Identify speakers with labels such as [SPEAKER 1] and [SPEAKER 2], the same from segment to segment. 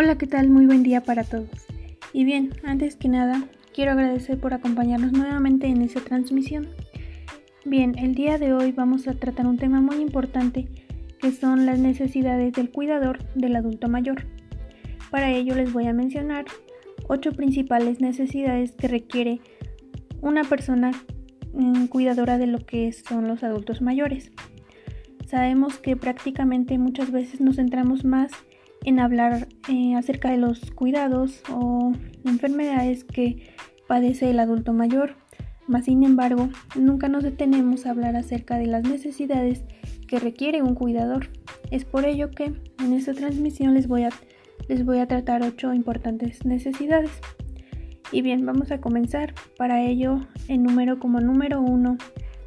[SPEAKER 1] Hola, ¿qué tal? Muy buen día para todos. Y bien, antes que nada, quiero agradecer por acompañarnos nuevamente en esta transmisión. Bien, el día de hoy vamos a tratar un tema muy importante que son las necesidades del cuidador del adulto mayor. Para ello les voy a mencionar ocho principales necesidades que requiere una persona mm, cuidadora de lo que son los adultos mayores. Sabemos que prácticamente muchas veces nos centramos más en hablar eh, acerca de los cuidados o enfermedades que padece el adulto mayor. Mas, sin embargo, nunca nos detenemos a hablar acerca de las necesidades que requiere un cuidador. Es por ello que en esta transmisión les voy a, les voy a tratar ocho importantes necesidades. Y bien, vamos a comenzar. Para ello, el número como número uno,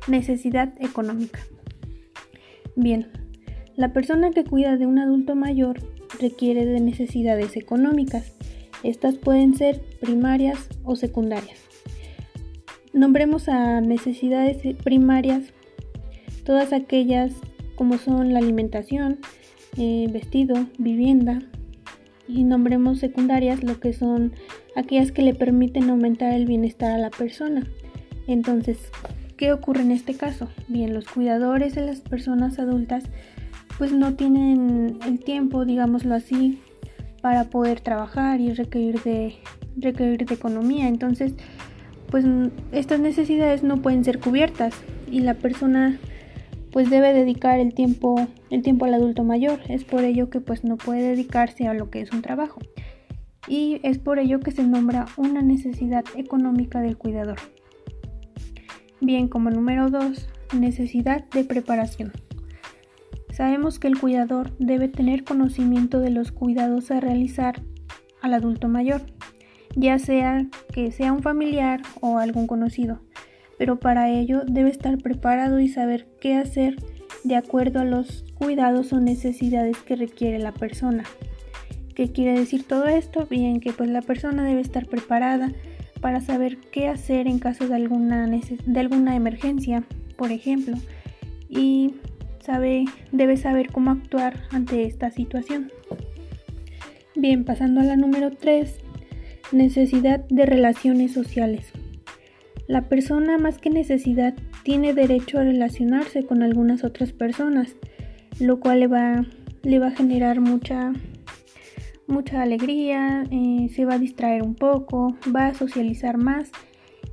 [SPEAKER 1] necesidad económica. Bien, la persona que cuida de un adulto mayor requiere de necesidades económicas. Estas pueden ser primarias o secundarias. Nombremos a necesidades primarias todas aquellas como son la alimentación, eh, vestido, vivienda, y nombremos secundarias lo que son aquellas que le permiten aumentar el bienestar a la persona. Entonces, ¿qué ocurre en este caso? Bien, los cuidadores de las personas adultas pues no tienen el tiempo, digámoslo así, para poder trabajar y requerir de, requerir de economía. Entonces, pues estas necesidades no pueden ser cubiertas y la persona pues debe dedicar el tiempo, el tiempo al adulto mayor. Es por ello que pues no puede dedicarse a lo que es un trabajo. Y es por ello que se nombra una necesidad económica del cuidador. Bien, como número 2, necesidad de preparación. Sabemos que el cuidador debe tener conocimiento de los cuidados a realizar al adulto mayor, ya sea que sea un familiar o algún conocido, pero para ello debe estar preparado y saber qué hacer de acuerdo a los cuidados o necesidades que requiere la persona. ¿Qué quiere decir todo esto? Bien, que pues la persona debe estar preparada para saber qué hacer en caso de alguna, de alguna emergencia, por ejemplo, y sabe, debe saber cómo actuar ante esta situación. Bien, pasando a la número 3, necesidad de relaciones sociales. La persona más que necesidad tiene derecho a relacionarse con algunas otras personas, lo cual le va, le va a generar mucha, mucha alegría, eh, se va a distraer un poco, va a socializar más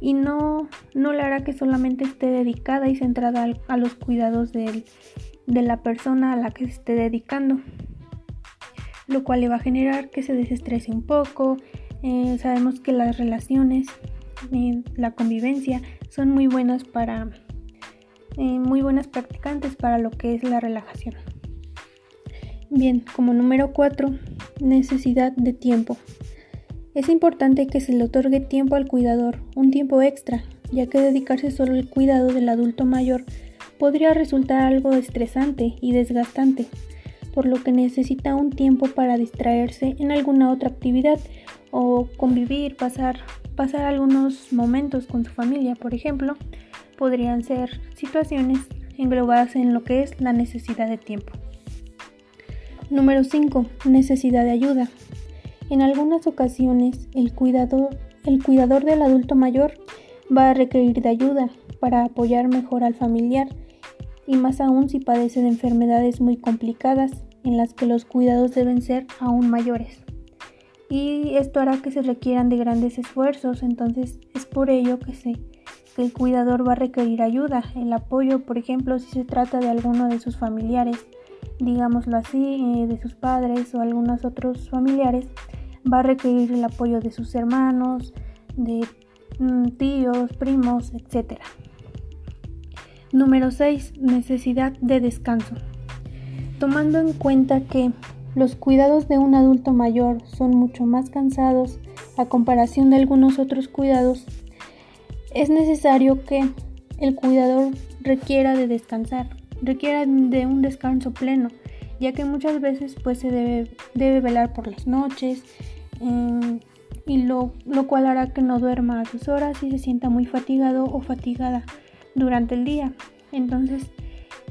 [SPEAKER 1] y no, no le hará que solamente esté dedicada y centrada a los cuidados de, la persona a la que se esté dedicando, lo cual le va a generar que se desestrese un poco. Eh, sabemos que las relaciones, eh, la convivencia son muy buenas para, eh, muy buenas practicantes para lo que es la relajación. Bien, como número 4, necesidad de tiempo. Es importante que se le otorgue tiempo al cuidador, un tiempo extra, ya que dedicarse solo al cuidado del adulto mayor podría resultar algo estresante y desgastante, por lo que necesita un tiempo para distraerse en alguna otra actividad o convivir, pasar, pasar algunos momentos con su familia, por ejemplo, podrían ser situaciones englobadas en lo que es la necesidad de tiempo. Número 5. Necesidad de ayuda. En algunas ocasiones, el cuidador, el cuidador del adulto mayor va a requerir de ayuda para apoyar mejor al familiar y más aún si padece de enfermedades muy complicadas en las que los cuidados deben ser aún mayores. Y esto hará que se requieran de grandes esfuerzos, entonces es por ello que, se, que el cuidador va a requerir ayuda, el apoyo, por ejemplo, si se trata de alguno de sus familiares, digámoslo así, eh, de sus padres o algunos otros familiares, va a requerir el apoyo de sus hermanos, de mm, tíos, primos, etc. Número 6. Necesidad de descanso. Tomando en cuenta que los cuidados de un adulto mayor son mucho más cansados a comparación de algunos otros cuidados, es necesario que el cuidador requiera de descansar, requiera de un descanso pleno, ya que muchas veces pues se debe, debe velar por las noches, Mm, y lo, cual hará que no duerma a sus horas y se sienta muy fatigado o fatigada durante el día. Entonces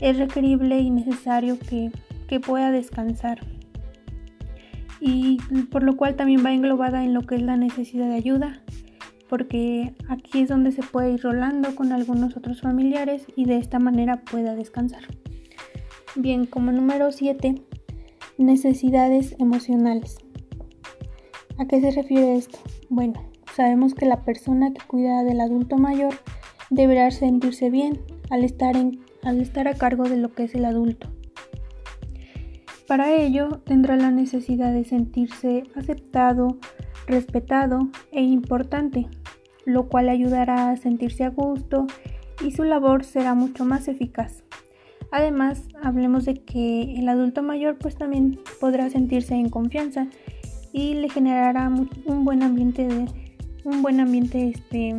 [SPEAKER 1] es requerible y necesario que, pueda descansar. y por lo cual también va englobada en lo que es la necesidad de ayuda, porque aquí es donde se puede ir rolando con algunos otros familiares y de esta manera pueda descansar. Bien, como número 7, necesidades emocionales. ¿A qué se refiere esto? Bueno, sabemos que la persona que cuida del adulto mayor deberá sentirse bien al estar, al estar a cargo de lo que es el adulto. Para ello tendrá la necesidad de sentirse aceptado, respetado e importante, lo cual ayudará a sentirse a gusto y su labor será mucho más eficaz. Además, hablemos de que el adulto mayor pues también podrá sentirse en confianza y le generará un buen ambiente un buen ambiente este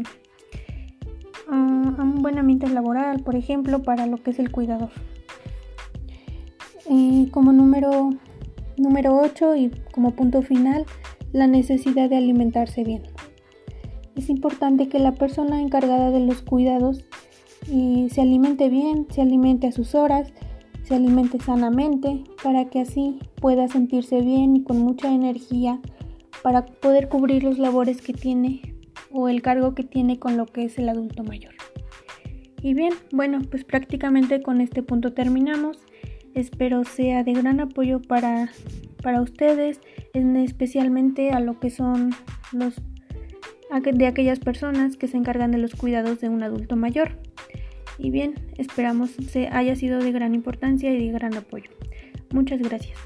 [SPEAKER 1] uh, un buen ambiente laboral, por ejemplo, para lo que es el cuidador. Eh, como número número 8 y como punto final, la necesidad de alimentarse bien. Es importante que la persona encargada de los cuidados eh, se alimente bien, se alimente a sus horas, se alimente sanamente, para que así pueda sentirse bien y con mucha energía para poder cubrir los labores que tiene o el cargo que tiene con lo que es el adulto mayor. Y bien, bueno, pues prácticamente con este punto terminamos. Espero sea de gran apoyo para, para ustedes, especialmente a lo que son los de aquellas personas que se encargan de los cuidados de un adulto mayor. Y bien, esperamos se haya sido de gran importancia y de gran apoyo. Muchas gracias.